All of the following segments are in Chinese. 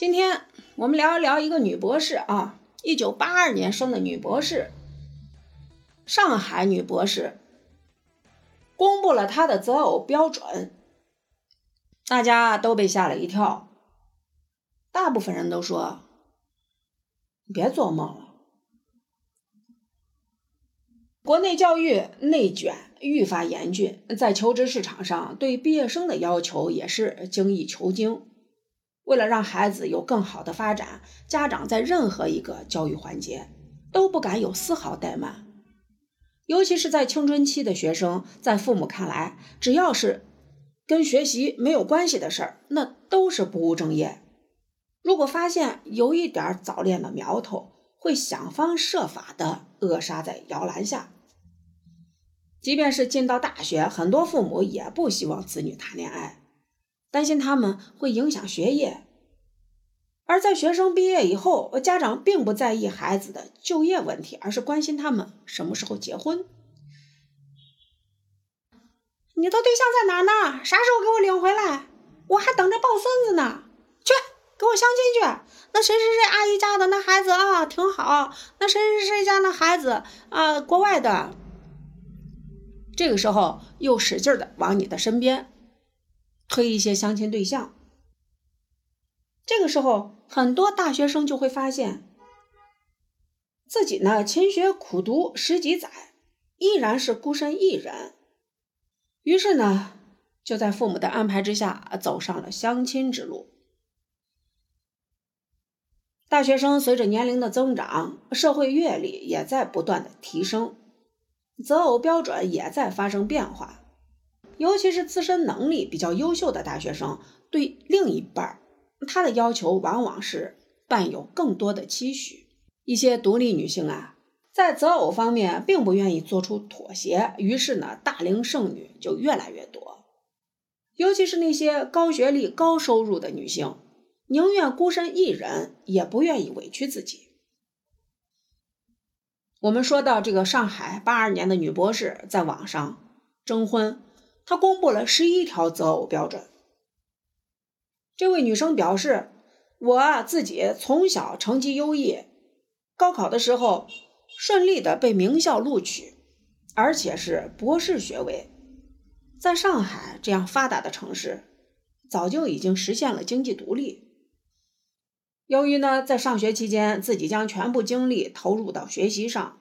今天我们聊一聊一个女博士啊，一九八二年生的女博士，上海女博士，公布了她的择偶标准，大家都被吓了一跳，大部分人都说：“别做梦了。”国内教育内卷愈发严峻，在求职市场上，对毕业生的要求也是精益求精。为了让孩子有更好的发展，家长在任何一个教育环节都不敢有丝毫怠慢。尤其是在青春期的学生，在父母看来，只要是跟学习没有关系的事儿，那都是不务正业。如果发现有一点早恋的苗头，会想方设法的扼杀在摇篮下。即便是进到大学，很多父母也不希望子女谈恋爱。担心他们会影响学业，而在学生毕业以后，家长并不在意孩子的就业问题，而是关心他们什么时候结婚。你的对象在哪儿呢？啥时候给我领回来？我还等着抱孙子呢。去，给我相亲去。那谁谁谁阿姨家的那孩子啊，挺好。那谁谁谁家那孩子啊，国外的。这个时候又使劲的往你的身边。推一些相亲对象，这个时候，很多大学生就会发现，自己呢勤学苦读十几载，依然是孤身一人。于是呢，就在父母的安排之下，走上了相亲之路。大学生随着年龄的增长，社会阅历也在不断的提升，择偶标准也在发生变化。尤其是自身能力比较优秀的大学生，对另一半他的要求往往是伴有更多的期许。一些独立女性啊，在择偶方面并不愿意做出妥协，于是呢，大龄剩女就越来越多。尤其是那些高学历、高收入的女性，宁愿孤身一人，也不愿意委屈自己。我们说到这个上海八二年的女博士在网上征婚。他公布了十一条择偶标准。这位女生表示：“我啊自己从小成绩优异，高考的时候顺利的被名校录取，而且是博士学位。在上海这样发达的城市，早就已经实现了经济独立。由于呢，在上学期间自己将全部精力投入到学习上，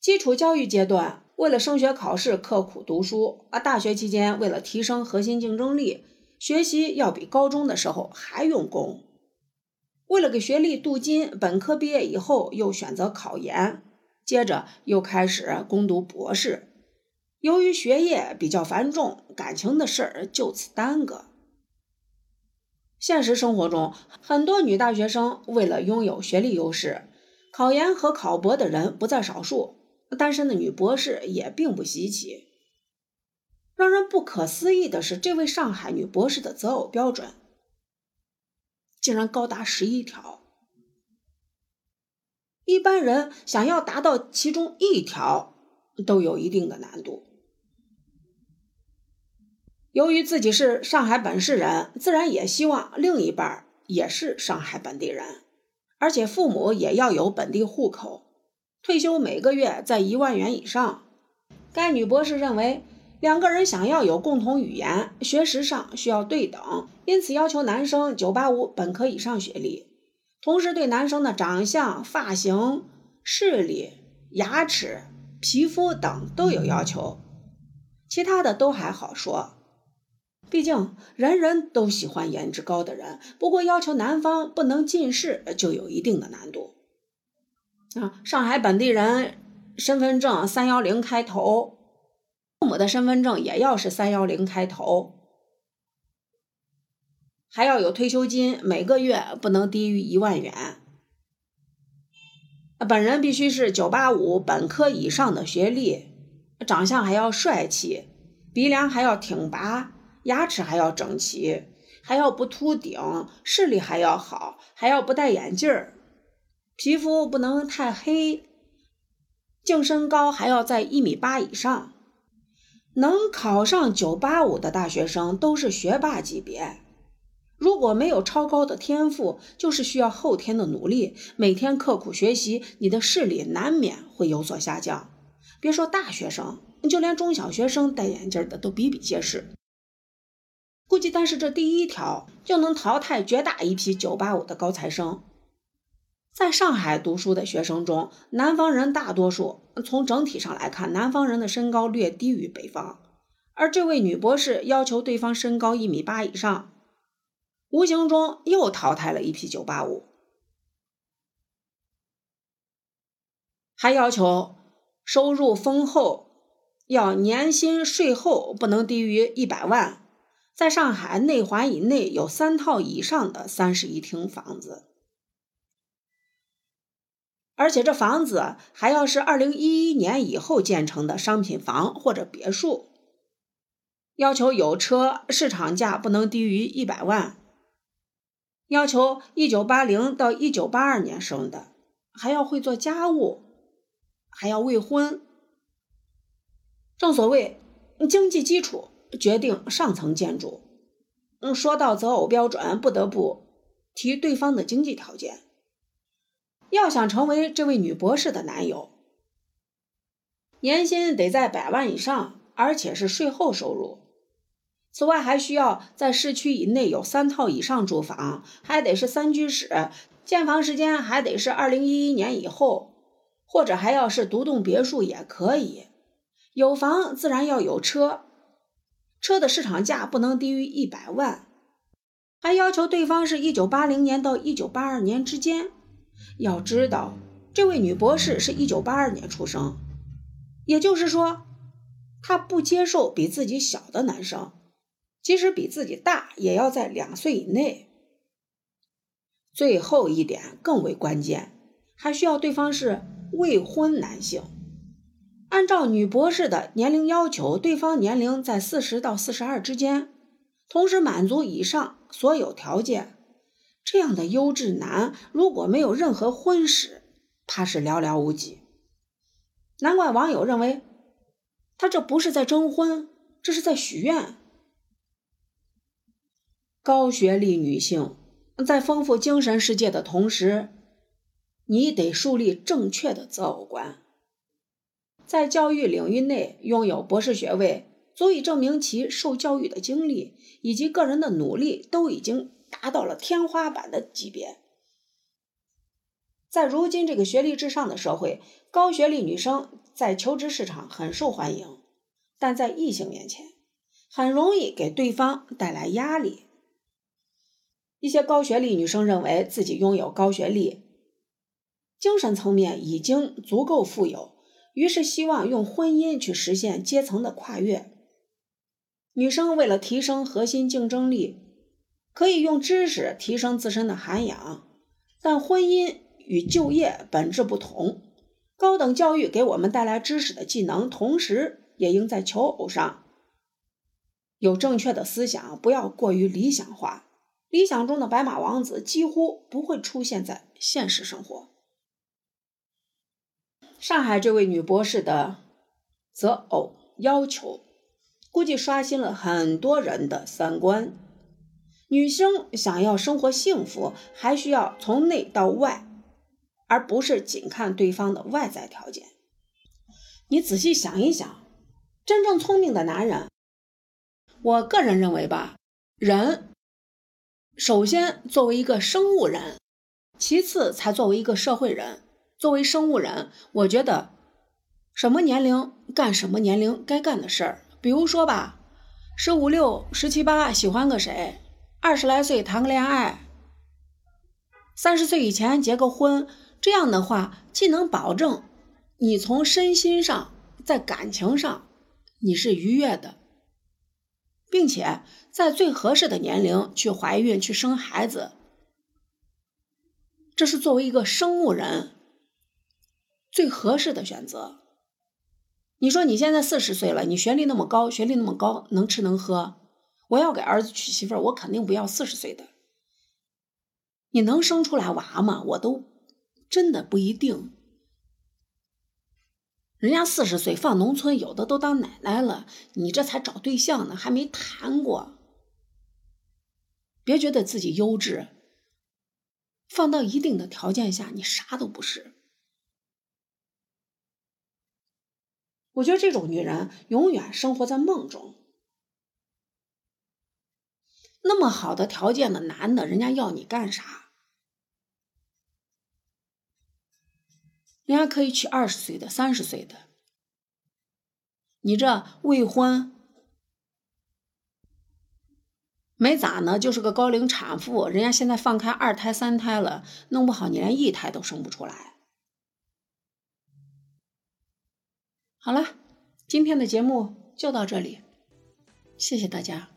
基础教育阶段。”为了升学考试刻苦读书啊，大学期间为了提升核心竞争力，学习要比高中的时候还用功。为了给学历镀金，本科毕业以后又选择考研，接着又开始攻读博士。由于学业比较繁重，感情的事儿就此耽搁。现实生活中，很多女大学生为了拥有学历优势，考研和考博的人不在少数。单身的女博士也并不稀奇。让人不可思议的是，这位上海女博士的择偶标准竟然高达十一条。一般人想要达到其中一条，都有一定的难度。由于自己是上海本市人，自然也希望另一半也是上海本地人，而且父母也要有本地户口。退休每个月在一万元以上。该女博士认为，两个人想要有共同语言，学识上需要对等，因此要求男生九八五本科以上学历，同时对男生的长相、发型、视力、牙齿、皮肤等都有要求，其他的都还好说。毕竟人人都喜欢颜值高的人，不过要求男方不能近视就有一定的难度。啊，上海本地人身份证三幺零开头，父母的身份证也要是三幺零开头，还要有退休金，每个月不能低于一万元。本人必须是九八五本科以上的学历，长相还要帅气，鼻梁还要挺拔，牙齿还要整齐，还要不秃顶，视力还要好，还要不戴眼镜儿。皮肤不能太黑，净身高还要在一米八以上，能考上九八五的大学生都是学霸级别。如果没有超高的天赋，就是需要后天的努力，每天刻苦学习，你的视力难免会有所下降。别说大学生，就连中小学生戴眼镜的都比比皆是。估计单是这第一条就能淘汰绝大一批985的高材生。在上海读书的学生中，南方人大多数从整体上来看，南方人的身高略低于北方。而这位女博士要求对方身高一米八以上，无形中又淘汰了一批985。还要求收入丰厚，要年薪税后不能低于一百万，在上海内环以内有三套以上的三室一厅房子。而且这房子还要是二零一一年以后建成的商品房或者别墅，要求有车，市场价不能低于一百万，要求一九八零到一九八二年生的，还要会做家务，还要未婚。正所谓经济基础决定上层建筑。嗯，说到择偶标准，不得不提对方的经济条件。要想成为这位女博士的男友，年薪得在百万以上，而且是税后收入。此外，还需要在市区以内有三套以上住房，还得是三居室，建房时间还得是二零一一年以后，或者还要是独栋别墅也可以。有房自然要有车，车的市场价不能低于一百万，还要求对方是一九八零年到一九八二年之间。要知道，这位女博士是一九八二年出生，也就是说，她不接受比自己小的男生，即使比自己大，也要在两岁以内。最后一点更为关键，还需要对方是未婚男性。按照女博士的年龄要求，对方年龄在四十到四十二之间，同时满足以上所有条件。这样的优质男，如果没有任何婚史，怕是寥寥无几。难怪网友认为，他这不是在征婚，这是在许愿。高学历女性在丰富精神世界的同时，你得树立正确的择偶观。在教育领域内拥有博士学位，足以证明其受教育的经历以及个人的努力都已经。达到了天花板的级别。在如今这个学历至上的社会，高学历女生在求职市场很受欢迎，但在异性面前，很容易给对方带来压力。一些高学历女生认为自己拥有高学历，精神层面已经足够富有，于是希望用婚姻去实现阶层的跨越。女生为了提升核心竞争力。可以用知识提升自身的涵养，但婚姻与就业本质不同。高等教育给我们带来知识的技能，同时也应在求偶上有正确的思想，不要过于理想化。理想中的白马王子几乎不会出现在现实生活。上海这位女博士的择偶要求，估计刷新了很多人的三观。女生想要生活幸福，还需要从内到外，而不是仅看对方的外在条件。你仔细想一想，真正聪明的男人，我个人认为吧，人首先作为一个生物人，其次才作为一个社会人。作为生物人，我觉得什么年龄干什么年龄该干的事儿。比如说吧，十五六、十七八喜欢个谁？二十来岁谈个恋爱，三十岁以前结个婚，这样的话既能保证你从身心上在感情上你是愉悦的，并且在最合适的年龄去怀孕去生孩子，这是作为一个生物人最合适的选择。你说你现在四十岁了，你学历那么高，学历那么高，能吃能喝。我要给儿子娶媳妇儿，我肯定不要四十岁的。你能生出来娃吗？我都真的不一定。人家四十岁放农村，有的都当奶奶了，你这才找对象呢，还没谈过。别觉得自己优质，放到一定的条件下，你啥都不是。我觉得这种女人永远生活在梦中。那么好的条件的男的，人家要你干啥？人家可以娶二十岁的、三十岁的，你这未婚没咋呢，就是个高龄产妇，人家现在放开二胎、三胎了，弄不好你连一胎都生不出来。好了，今天的节目就到这里，谢谢大家。